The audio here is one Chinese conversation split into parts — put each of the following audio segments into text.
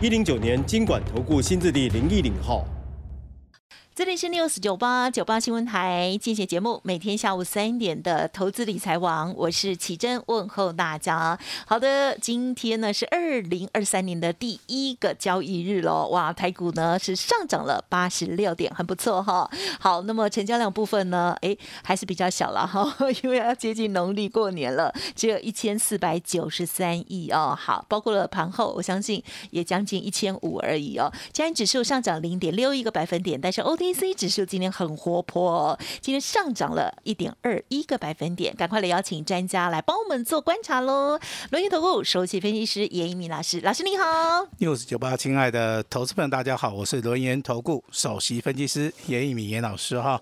一零九年经管投顾新字第零一零号。这里是 news 九八九八新闻台，进行节目，每天下午三点的投资理财网，我是启珍，问候大家。好的，今天呢是二零二三年的第一个交易日喽，哇，台股呢是上涨了八十六点，很不错哈。好，那么成交量部分呢，哎，还是比较小了哈，因为要接近农历过年了，只有一千四百九十三亿哦。好，包括了盘后，我相信也将近一千五而已哦。今天指数上涨零点六一个百分点，但是 O T C 指数今天很活泼，今天上涨了一点二一个百分点。赶快来邀请专家来帮我们做观察喽！轮研投顾首席分析师严一鸣老师，老师你好。news 九八，亲爱的投资朋友，大家好，我是轮研投顾首席分析师严一鸣严老师哈。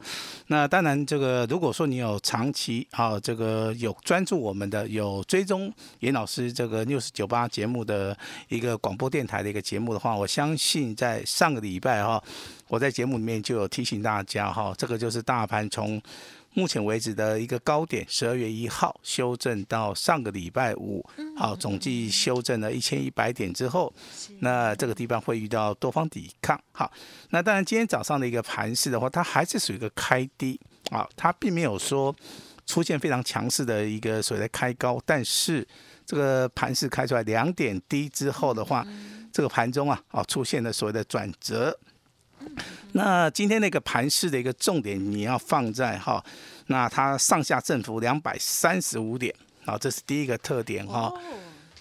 那当然，这个如果说你有长期啊，这个有专注我们的，有追踪严老师这个 news 九八节目的一个广播电台的一个节目的话，我相信在上个礼拜哈。我在节目里面就有提醒大家哈，这个就是大盘从目前为止的一个高点，十二月一号修正到上个礼拜五，好，总计修正了一千一百点之后，那这个地方会遇到多方抵抗，好，那当然今天早上的一个盘势的话，它还是属于一个开低啊，它并没有说出现非常强势的一个所谓的开高，但是这个盘势开出来两点低之后的话，这个盘中啊，啊出现了所谓的转折。那今天那个盘市的一个重点，你要放在哈，那它上下振幅两百三十五点，啊，这是第一个特点哈。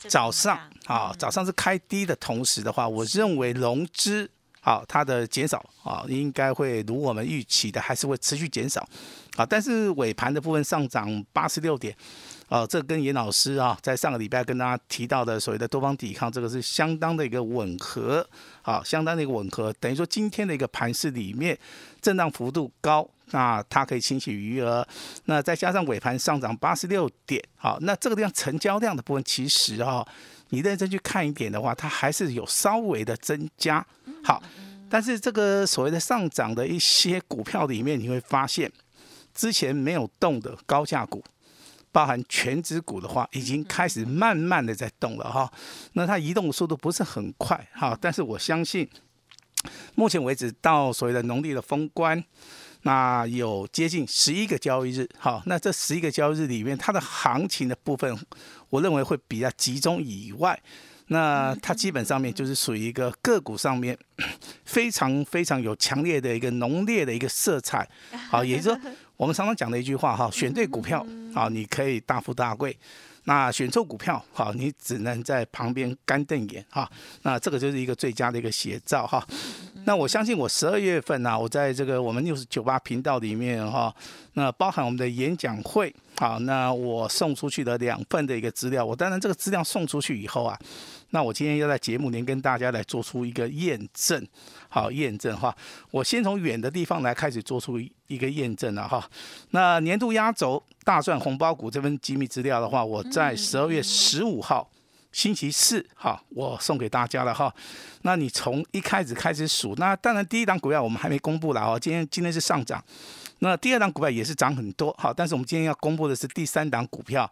早上啊，早上是开低的同时的话，我认为融资啊，它的减少啊，应该会如我们预期的，还是会持续减少啊。但是尾盘的部分上涨八十六点。哦，这跟严老师啊，在上个礼拜跟大家提到的所谓的多方抵抗，这个是相当的一个吻合，好，相当的一个吻合。等于说今天的一个盘势里面，震荡幅度高，那它可以清洗余额，那再加上尾盘上涨八十六点，好，那这个地方成交量的部分，其实哈，你认真去看一点的话，它还是有稍微的增加，好，但是这个所谓的上涨的一些股票里面，你会发现之前没有动的高价股。包含全指股的话，已经开始慢慢的在动了哈，那它移动的速度不是很快哈，但是我相信，目前为止到所谓的农历的封关，那有接近十一个交易日哈，那这十一个交易日里面，它的行情的部分，我认为会比较集中以外，那它基本上面就是属于一个个股上面非常非常有强烈的一个浓烈的一个色彩，好，也就是说。我们常常讲的一句话哈，选对股票啊，你可以大富大贵；那选错股票，哈，你只能在旁边干瞪眼哈。那这个就是一个最佳的一个写照哈。那我相信我十二月份呢，我在这个我们六十九八频道里面哈，那包含我们的演讲会，好，那我送出去的两份的一个资料，我当然这个资料送出去以后啊。那我今天要在节目里跟大家来做出一个验证，好验证哈。我先从远的地方来开始做出一个验证了哈。那年度压轴大赚红包股这份机密资料的话，我在十二月十五号星期四哈，我送给大家了哈。那你从一开始开始数，那当然第一档股票我们还没公布了哦。今天今天是上涨。那第二档股票也是涨很多，好，但是我们今天要公布的是第三档股票，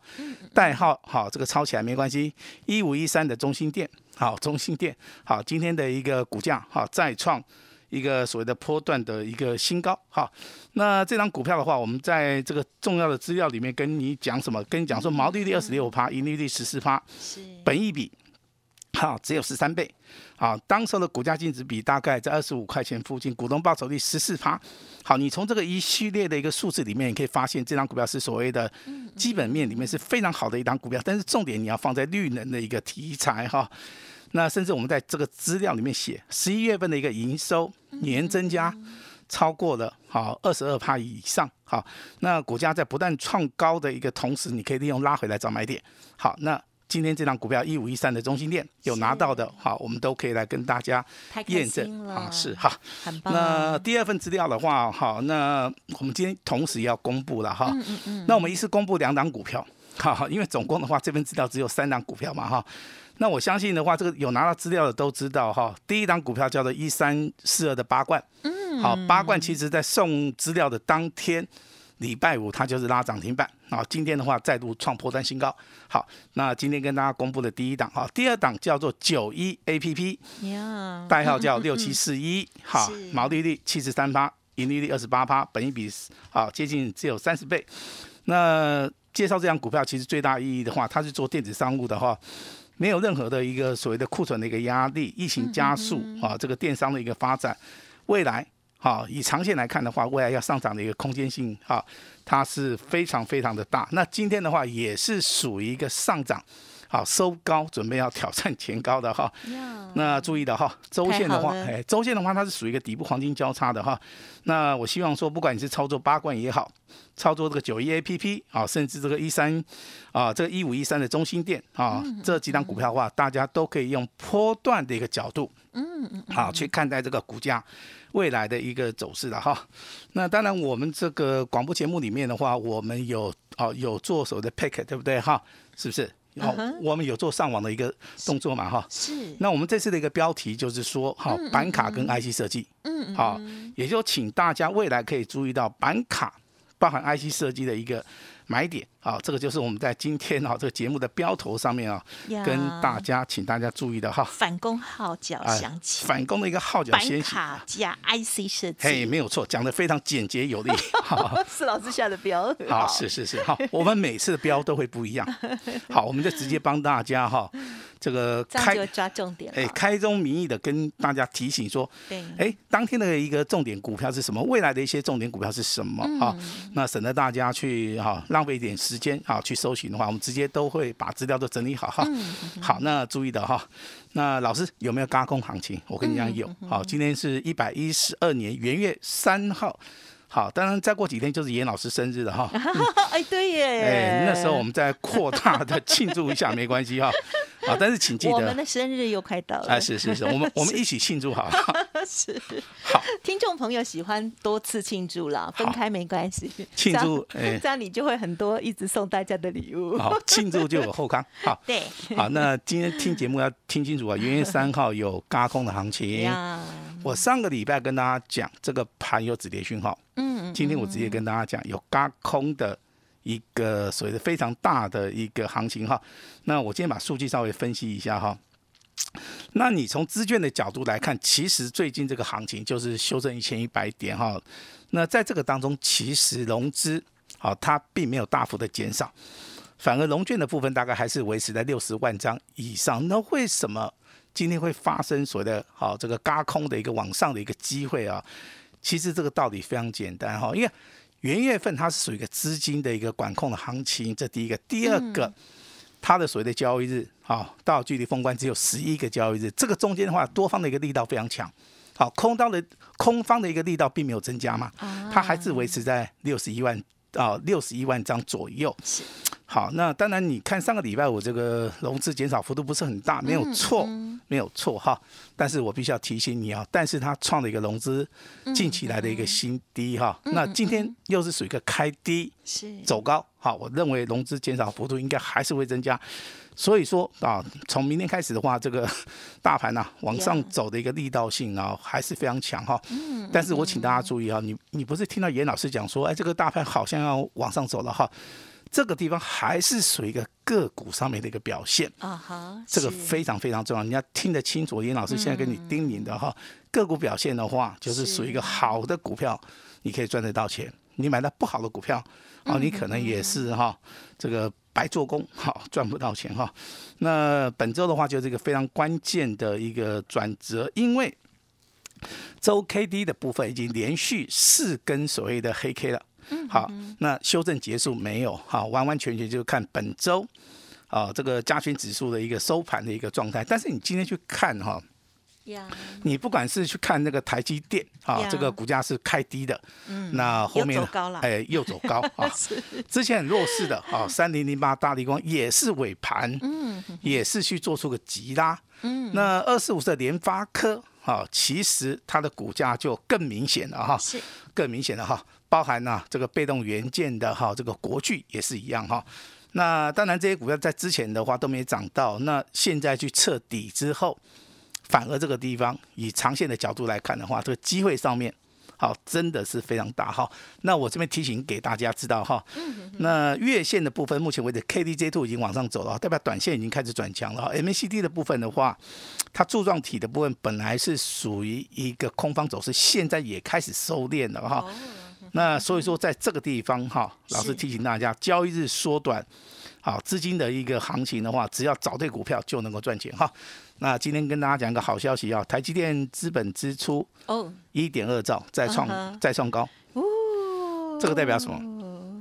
代号好，这个抄起来没关系，一五一三的中心店，好，中心店，好，今天的一个股价好再创一个所谓的波段的一个新高，好，那这张股票的话，我们在这个重要的资料里面跟你讲什么？跟你讲说毛利率二十六趴，盈利率十四趴，是，本益比。好，只有十三倍。好，当时的股价净值比大概在二十五块钱附近，股东报酬率十四趴。好，你从这个一系列的一个数字里面，你可以发现这张股票是所谓的基本面里面是非常好的一张股票。但是重点你要放在绿能的一个题材哈。那甚至我们在这个资料里面写，十一月份的一个营收年增加超过了好二十二趴以上。好，那股价在不断创高的一个同时，你可以利用拉回来找买点。好，那。今天这张股票一五一三的中心店有拿到的，好，我们都可以来跟大家验证，啊，是哈。很棒。那第二份资料的话，好，那我们今天同时要公布了哈。嗯嗯嗯，那我们一次公布两档股票，哈，因为总共的话，这份资料只有三档股票嘛，哈。那我相信的话，这个有拿到资料的都知道哈。第一档股票叫做一三四二的八冠，嗯，好，八冠其实在送资料的当天，礼拜五它就是拉涨停板，好，今天的话再度创破单新高。好，那今天跟大家公布的第一档，哈，第二档叫做九一 A P P，代号叫 六七四一，好，毛利率七十三趴，盈利率二十八趴，本一比啊接近只有三十倍。那介绍这张股票，其实最大意义的话，它是做电子商务的哈，没有任何的一个所谓的库存的一个压力，疫情加速啊，这个电商的一个发展，未来好以长线来看的话，未来要上涨的一个空间性啊，它是非常非常的大。那今天的话也是属于一个上涨。好，收高准备要挑战前高的哈，那注意的哈，周线的话，哎，周线的话它是属于一个底部黄金交叉的哈。那我希望说，不管你是操作八冠也好，操作这个九一 A P P 啊，甚至这个一三啊，这个一五一三的中心店啊，这几档股票的话，大家都可以用波段的一个角度，嗯嗯，好去看待这个股价未来的一个走势了哈。那当然，我们这个广播节目里面的话，我们有哦有做所谓的 pick，对不对哈？是不是？哦嗯哼我们有做上网的一个动作嘛哈。是，那我们这次的一个标题就是说，哈，板卡跟 IC 设计，嗯嗯，好，也就请大家未来可以注意到板卡包含 IC 设计的一个买点，好，这个就是我们在今天啊这个节目的标头上面啊，跟大家请大家注意的哈，反攻号角啊响起，反攻的一个号角板先行，卡加 IC 设计，嘿，没有错，讲的非常简洁有力，好。是老师下的标，好，是是是，好，我们每次的标都会不一样。好，我们就直接帮大家哈，这个开抓重点。哎开宗明义的跟大家提醒说，对，哎，当天的一个重点股票是什么？未来的一些重点股票是什么？啊、那省得大家去哈、浪费一点时间啊去搜寻的话，我们直接都会把资料都整理好哈。好，那注意的哈。那老师有没有高空行情？我跟你讲有。好，今天是一百一十二年元月三号。好，当然再过几天就是严老师生日了哈。哎，对耶，哎，那时候我们再扩大的庆祝一下没关系哈。啊，但是请记得我们，的生日又快到了，啊，是是是，我们 我们一起庆祝好。是。好，听众朋友喜欢多次庆祝啦，分开没关系，庆祝哎这样你就会很多一直送大家的礼物。好，庆祝就有后康。好，对，好，那今天听节目要听清楚啊，元月三号有嘎空的行情。我上个礼拜跟大家讲，这个盘有止跌讯号。嗯，今天我直接跟大家讲，有嘎空的一个所谓的非常大的一个行情哈。那我今天把数据稍微分析一下哈。那你从资券的角度来看，其实最近这个行情就是修正一千一百点哈。那在这个当中，其实融资好它并没有大幅的减少，反而融券的部分大概还是维持在六十万张以上。那为什么今天会发生所谓的好这个嘎空的一个往上的一个机会啊？其实这个道理非常简单哈，因为元月份它是属于一个资金的一个管控的行情，这第一个。第二个，它的所谓的交易日啊，到距离封关只有十一个交易日，这个中间的话，多方的一个力道非常强。好，空刀的空方的一个力道并没有增加嘛，它还是维持在六十一万啊六十一万张左右。是好，那当然你看上个礼拜我这个融资减少幅度不是很大，没有错，没有错哈。但是我必须要提醒你啊，但是它创了一个融资近期来的一个新低哈。那今天又是属于一个开低是，走高，好，我认为融资减少幅度应该还是会增加。所以说啊，从明天开始的话，这个大盘呐、啊、往上走的一个力道性啊还是非常强哈。但是我请大家注意啊，你你不是听到严老师讲说，哎，这个大盘好像要往上走了哈。这个地方还是属于一个个股上面的一个表现，啊哈，这个非常非常重要，你要听得清楚。严老师现在跟你叮咛的哈，个股表现的话，就是属于一个好的股票，你可以赚得到钱；你买到不好的股票，啊，你可能也是哈，这个白做工，好赚不到钱哈。那本周的话，就是一个非常关键的一个转折，因为周 K D 的部分已经连续四根所谓的黑 K 了。好，那修正结束没有？好，完完全全就看本周啊这个加权指数的一个收盘的一个状态。但是你今天去看哈，呀，你不管是去看那个台积电啊呀，这个股价是开低的，嗯那后面又走高哎，又走高 啊。之前很弱势的啊，三零零八大力光也是尾盘，嗯也是去做出个急拉。嗯，那二四五的联发科啊，其实它的股价就更明显了哈，是更明显了哈，包含呢、这个被动元件的哈，这个国巨也是一样哈。那当然这些股票在之前的话都没涨到，那现在去彻底之后，反而这个地方以长线的角度来看的话，这个机会上面。好，真的是非常大哈。那我这边提醒给大家知道哈，那月线的部分，目前为止 KDJ two 已经往上走了，代表短线已经开始转强了哈。MACD 的部分的话，它柱状体的部分本来是属于一个空方走势，现在也开始收敛了哈。那所以说，在这个地方哈，老师提醒大家，交易日缩短，好资金的一个行情的话，只要找对股票就能够赚钱哈。那今天跟大家讲一个好消息啊，台积电资本支出哦，一点二兆，再创、再创高，哦，这个代表什么？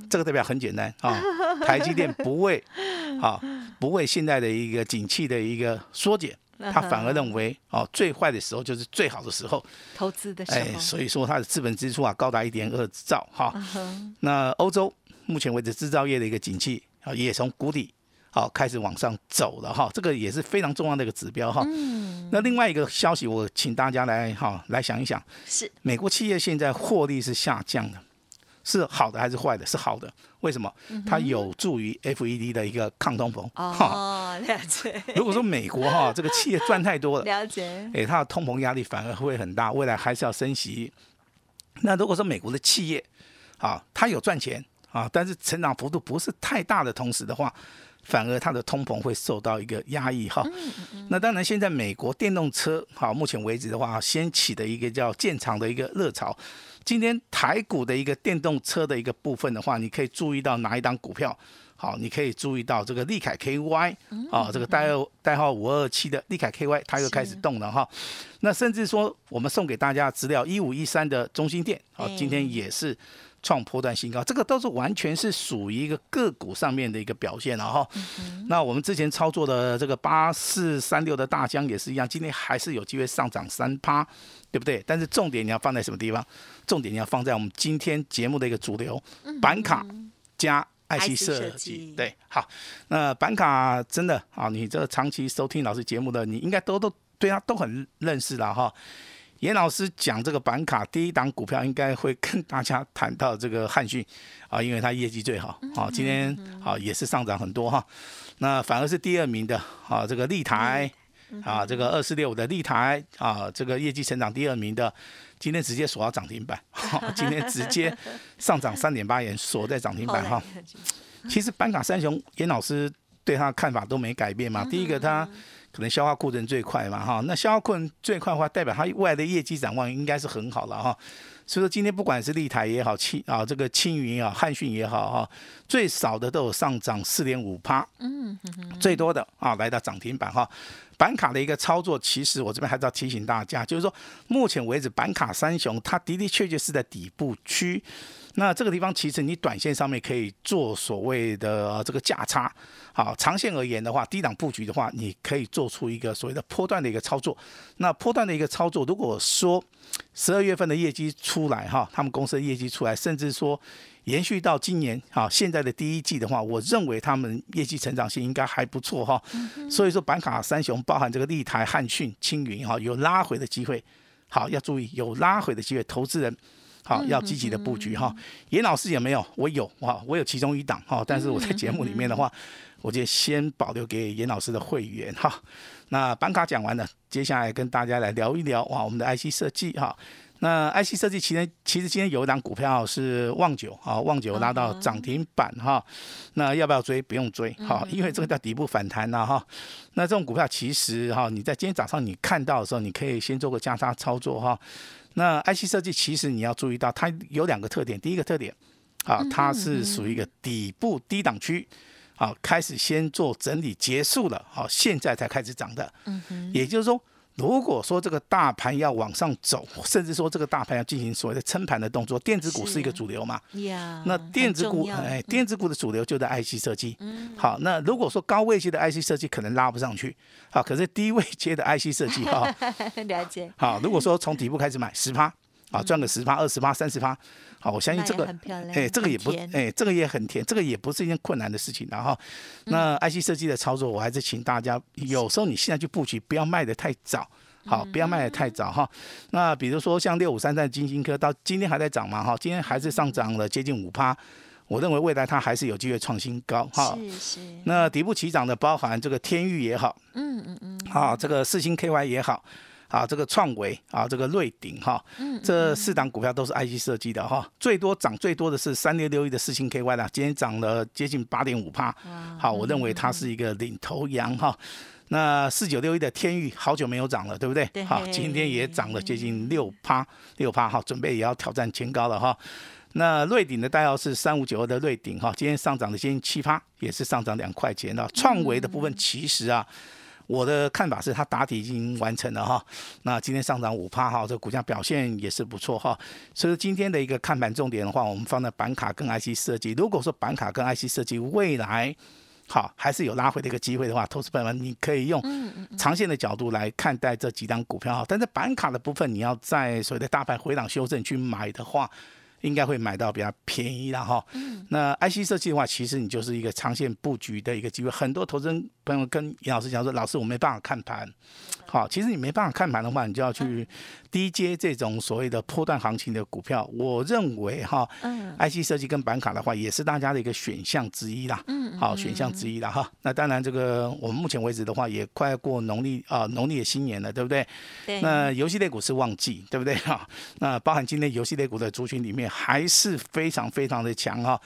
这个代表很简单啊，台积电不为 啊不为现在的一个景气的一个缩减，他反而认为哦最坏的时候就是最好的时候，投资的。时候。哎，所以说它的资本支出啊高达一点二兆哈。那欧洲目前为止制造业的一个景气啊也从谷底好开始往上走了哈，这个也是非常重要的一个指标哈。嗯，那另外一个消息，我请大家来哈来想一想，是美国企业现在获利是下降的，是好的还是坏的？是好的，为什么？它有助于 FED 的一个抗通膨。哈，哦，了解，如果说美国哈这个企业赚太多了，了解，诶，它的通膨压力反而会很大，未来还是要升息。那如果说美国的企业啊，它有赚钱啊，但是成长幅度不是太大的同时的话，反而它的通膨会受到一个压抑哈。那当然，现在美国电动车好，目前为止的话，掀起的一个叫建厂的一个热潮。今天台股的一个电动车的一个部分的话，你可以注意到哪一档股票？好，你可以注意到这个利凯 KY 啊，这个代号代号五二七的利凯 KY，它又开始动了哈。那甚至说，我们送给大家的资料一五一三的中心店好，今天也是创波段新高，这个都是完全是属于一个个股上面的一个表现了哈。那我们之前操作的这个八四三六的大疆也是一样，今天还是有机会上涨三趴，对不对？但是重点你要放在什么地方？重点你要放在我们今天节目的一个主流板卡加。爱惜设计，对，好，那板卡真的啊，你这长期收听老师节目的，你应该都都对他都很认识了哈。严老师讲这个板卡第一档股票，应该会跟大家谈到这个汉讯啊，因为它业绩最好啊，今天啊也是上涨很多哈。那反而是第二名的啊，这个立台啊，这个二四六的立台啊，这个业绩成长第二名的，今天直接锁到涨停板，今天直接上涨三点八元，锁在涨停板哈。其实板卡三雄，严老师对他的看法都没改变嘛。第一个，他可能消化库存最快嘛，哈。那消化库存最快的话，代表它未来的业绩展望应该是很好了哈。所以说，今天不管是立台也好，青啊这个青云也好，汉讯也好哈，最少的都有上涨四点五趴，嗯最多的啊来到涨停板哈。板卡的一个操作，其实我这边还是要提醒大家，就是说，目前为止板卡三雄它的的确确是在底部区。那这个地方其实你短线上面可以做所谓的、呃、这个价差，好，长线而言的话，低档布局的话，你可以做出一个所谓的波段的一个操作。那波段的一个操作，如果说十二月份的业绩出来哈，他们公司的业绩出来，甚至说延续到今年啊现在的第一季的话，我认为他们业绩成长性应该还不错哈。所以说板卡三雄包含这个立台、汉讯、青云哈，有拉回的机会。好，要注意有拉回的机会，投资人。好，要积极的布局哈。严老师有没有？我有哈，我有其中一档哈，但是我在节目里面的话，我就先保留给严老师的会员哈。那板卡讲完了，接下来跟大家来聊一聊哇，我们的 IC 设计哈。那 IC 设计其实其实今天有一档股票是旺九啊，旺九拉到涨停板哈。那要不要追？不用追哈，因为这个叫底部反弹呐哈。那这种股票其实哈，你在今天早上你看到的时候，你可以先做个加差操作哈。那 IC 设计其实你要注意到，它有两个特点。第一个特点，啊，它是属于一个底部低档区，啊，开始先做整理结束了，好，现在才开始涨的。嗯哼，也就是说，如果说这个大盘要往上走，甚至说这个大盘要进行所谓的撑盘的动作，电子股是一个主流嘛？呀，那电子股，哎，电子股的主流就在 IC 设计。嗯。好，那如果说高位阶的 IC 设计可能拉不上去，好，可是低位阶的 IC 设计哈，了解，好，如果说从底部开始买十趴，啊，赚个十趴、二十趴、三十趴，好，我相信这个哎，这个也不哎，这个也很甜，这个也不是一件困难的事情然后，那 IC 设计的操作，我还是请大家，有时候你现在去布局，不要卖的太早。好，不要卖的太早哈。那比如说像六五三三金星科，到今天还在涨嘛哈，今天还是上涨了接近五趴。我认为未来它还是有机会创新高哈。是是，那底部起涨的包含这个天域也好，嗯嗯嗯，好，这个四星 KY 也好，啊，这个创维啊，这个瑞鼎哈，这四档股票都是 IC 设计的哈，最多涨最多的是三六六一的四星 KY 啦，今天涨了接近八点五帕，好，我认为它是一个领头羊哈。那四九六一的天域好久没有涨了，对不对？对好，今天也涨了接近六趴，六趴哈，准备也要挑战前高了哈。那瑞鼎的代号是三五九二的瑞鼎哈，今天上涨了接近七趴，也是上涨两块钱了。创维的部分其实啊，我的看法是它打底已经完成了哈。那今天上涨五趴哈，这股价表现也是不错哈。所以今天的一个看盘重点的话，我们放在板卡跟 IC 设计。如果说板卡跟 IC 设计未来好还是有拉回的一个机会的话，投资朋友们你可以用长线的角度来看待这几张股票哈。但是板卡的部分，你要在所谓的大盘回档修正去买的话。应该会买到比较便宜的哈。那 IC 设计的话，其实你就是一个长线布局的一个机会。很多投资人朋友跟严老师讲说，老师我没办法看盘。好，其实你没办法看盘的话，你就要去低接这种所谓的波段行情的股票。我认为哈嗯，IC 设计跟板卡的话，也是大家的一个选项之一啦。嗯，好，选项之一啦哈。那当然，这个我们目前为止的话，也快要过农历啊农历的新年了，对不对？对，那游戏类股是旺季，对不对哈？那包含今天游戏类股的族群里面还是非常非常的强哈。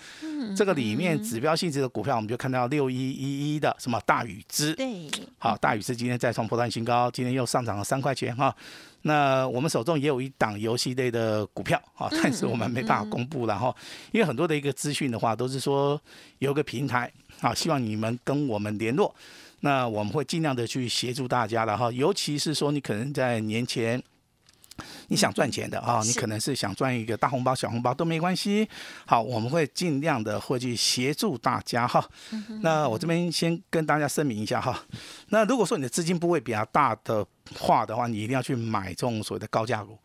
这个里面指标性质的股票，我们就看到六一一一的什么大禹之，对，好，大禹之今天再创破断新高，今天又上涨了三块钱哈。那我们手中也有一档游戏类的股票啊，但是我们没办法公布了哈，因为很多的一个资讯的话，都是说有个平台啊，希望你们跟我们联络，那我们会尽量的去协助大家的哈，尤其是说你可能在年前。你想赚钱的啊，你可能是想赚一个大红包、小红包都没关系。好，我们会尽量的会去协助大家哈。那我这边先跟大家声明一下哈。那如果说你的资金部位比较大的话的话，你一定要去买这种所谓的高价股，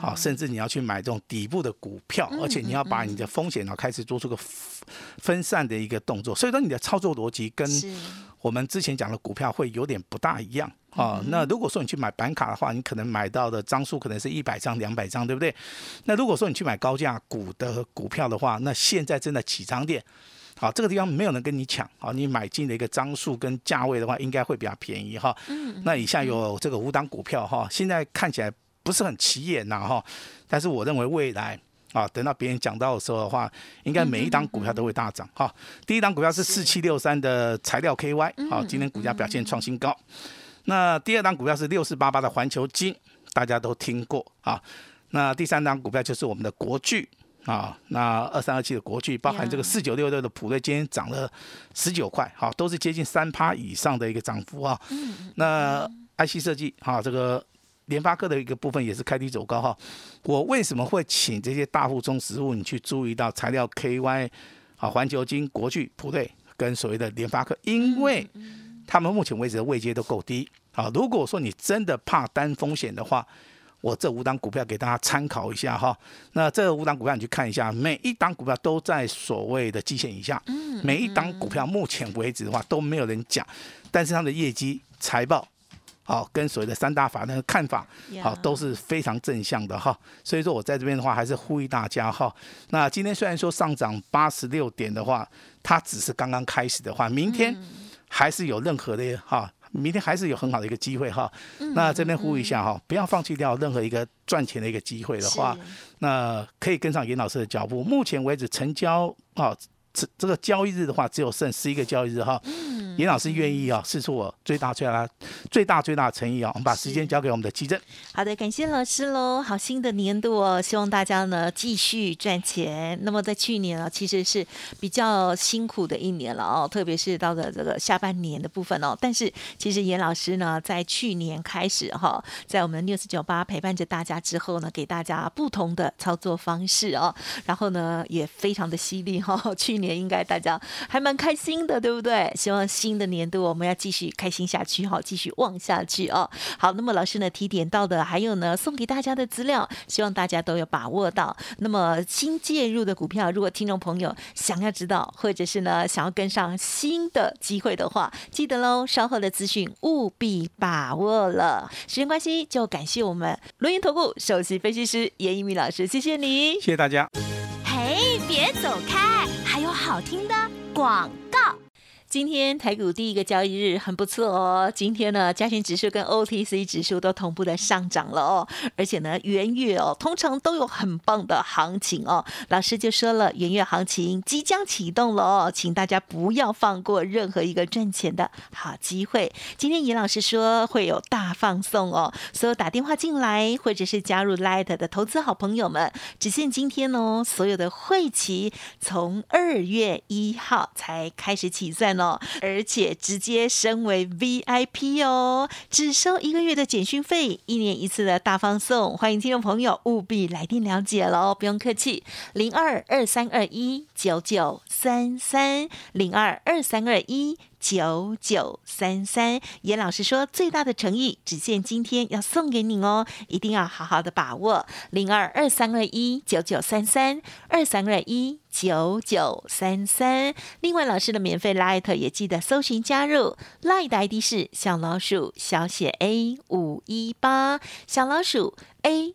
好，甚至你要去买这种底部的股票，而且你要把你的风险呢开始做出个分分散的一个动作。所以说你的操作逻辑跟，我们之前讲的股票会有点不大一样啊。那如果说你去买板卡的话，你可能买到的张数可能是一百张、两百张，对不对？那如果说你去买高价股的股票的话，那现在正在起涨点。好，这个地方没有人跟你抢，好，你买进的一个张数跟价位的话，应该会比较便宜哈。那以下有这个五档股票哈，现在看起来不是很起眼呐哈，但是我认为未来啊，等到别人讲到的时候的话，应该每一档股票都会大涨哈。第一档股票是四七六三的材料 KY，好，今天股价表现创新高。那第二档股票是六四八八的环球金，大家都听过啊。那第三档股票就是我们的国巨啊，那二三二七的国巨，包含这个四九六六的普瑞，今天涨了十九块，好，都是接近三趴以上的一个涨幅啊。那 IC 设计啊，这个联发科的一个部分也是开低走高哈。我为什么会请这些大户中实物你去注意到材料 KY 啊、环球金、国巨、普瑞跟所谓的联发科？因为他们目前为止的位阶都够低啊。如果说你真的怕担风险的话，我这五档股票给大家参考一下哈。那这五档股票你去看一下，每一档股票都在所谓的基线以下，每一档股票目前为止的话都没有人讲，但是它的业绩、财报。好，跟所谓的三大法那个看法，好都是非常正向的哈。所以说我在这边的话，还是呼吁大家哈。那今天虽然说上涨八十六点的话，它只是刚刚开始的话，明天还是有任何的哈，明天还是有很好的一个机会哈。那这边呼吁一下哈，不要放弃掉任何一个赚钱的一个机会的话，那可以跟上严老师的脚步。目前为止成交啊，这这个交易日的话，只有剩十一个交易日哈。严老师愿意啊，试出我最大最大最大最大的诚意啊，我们把时间交给我们的基正。好的，感谢老师喽。好，新的年度哦，希望大家呢继续赚钱。那么在去年啊，其实是比较辛苦的一年了哦，特别是到了这个下半年的部分哦。但是其实严老师呢，在去年开始哈，在我们六四九八陪伴着大家之后呢，给大家不同的操作方式哦，然后呢也非常的犀利哈。去年应该大家还蛮开心的，对不对？希望新的年度我们要继续开心下去哈，继续旺下去哦。好，那么老师呢提点到的还有呢，送给大家的资料，希望大家都有把握到。那么新介入的股票，如果听众朋友想要知道，或者是呢想要跟上新的机会的话，记得喽，稍后的资讯务必把握了。时间关系，就感谢我们轮研投顾首席分析师严一鸣老师，谢谢你，谢谢大家。嘿，别走开，还有好听的广告。今天台股第一个交易日很不错哦，今天呢，加权指数跟 OTC 指数都同步的上涨了哦，而且呢，元月哦，通常都有很棒的行情哦。老师就说了，元月行情即将启动了哦，请大家不要放过任何一个赚钱的好机会。今天严老师说会有大放送哦，所有打电话进来或者是加入 Light 的投资好朋友们，只限今天哦，所有的会期从二月一号才开始起算哦哦。而且直接升为 VIP 哦，只收一个月的简讯费，一年一次的大放送，欢迎听众朋友务必来电了解喽，不用客气，零二二三二一九九三三零二二三二一。九九三三，严老师说最大的诚意，只限今天要送给你哦，一定要好好的把握。零二二三二一九九三三二三二一九九三三。另外，老师的免费 Light 也记得搜寻加入，Light 的 ID 是小老鼠小写 A 五一八，小老鼠 A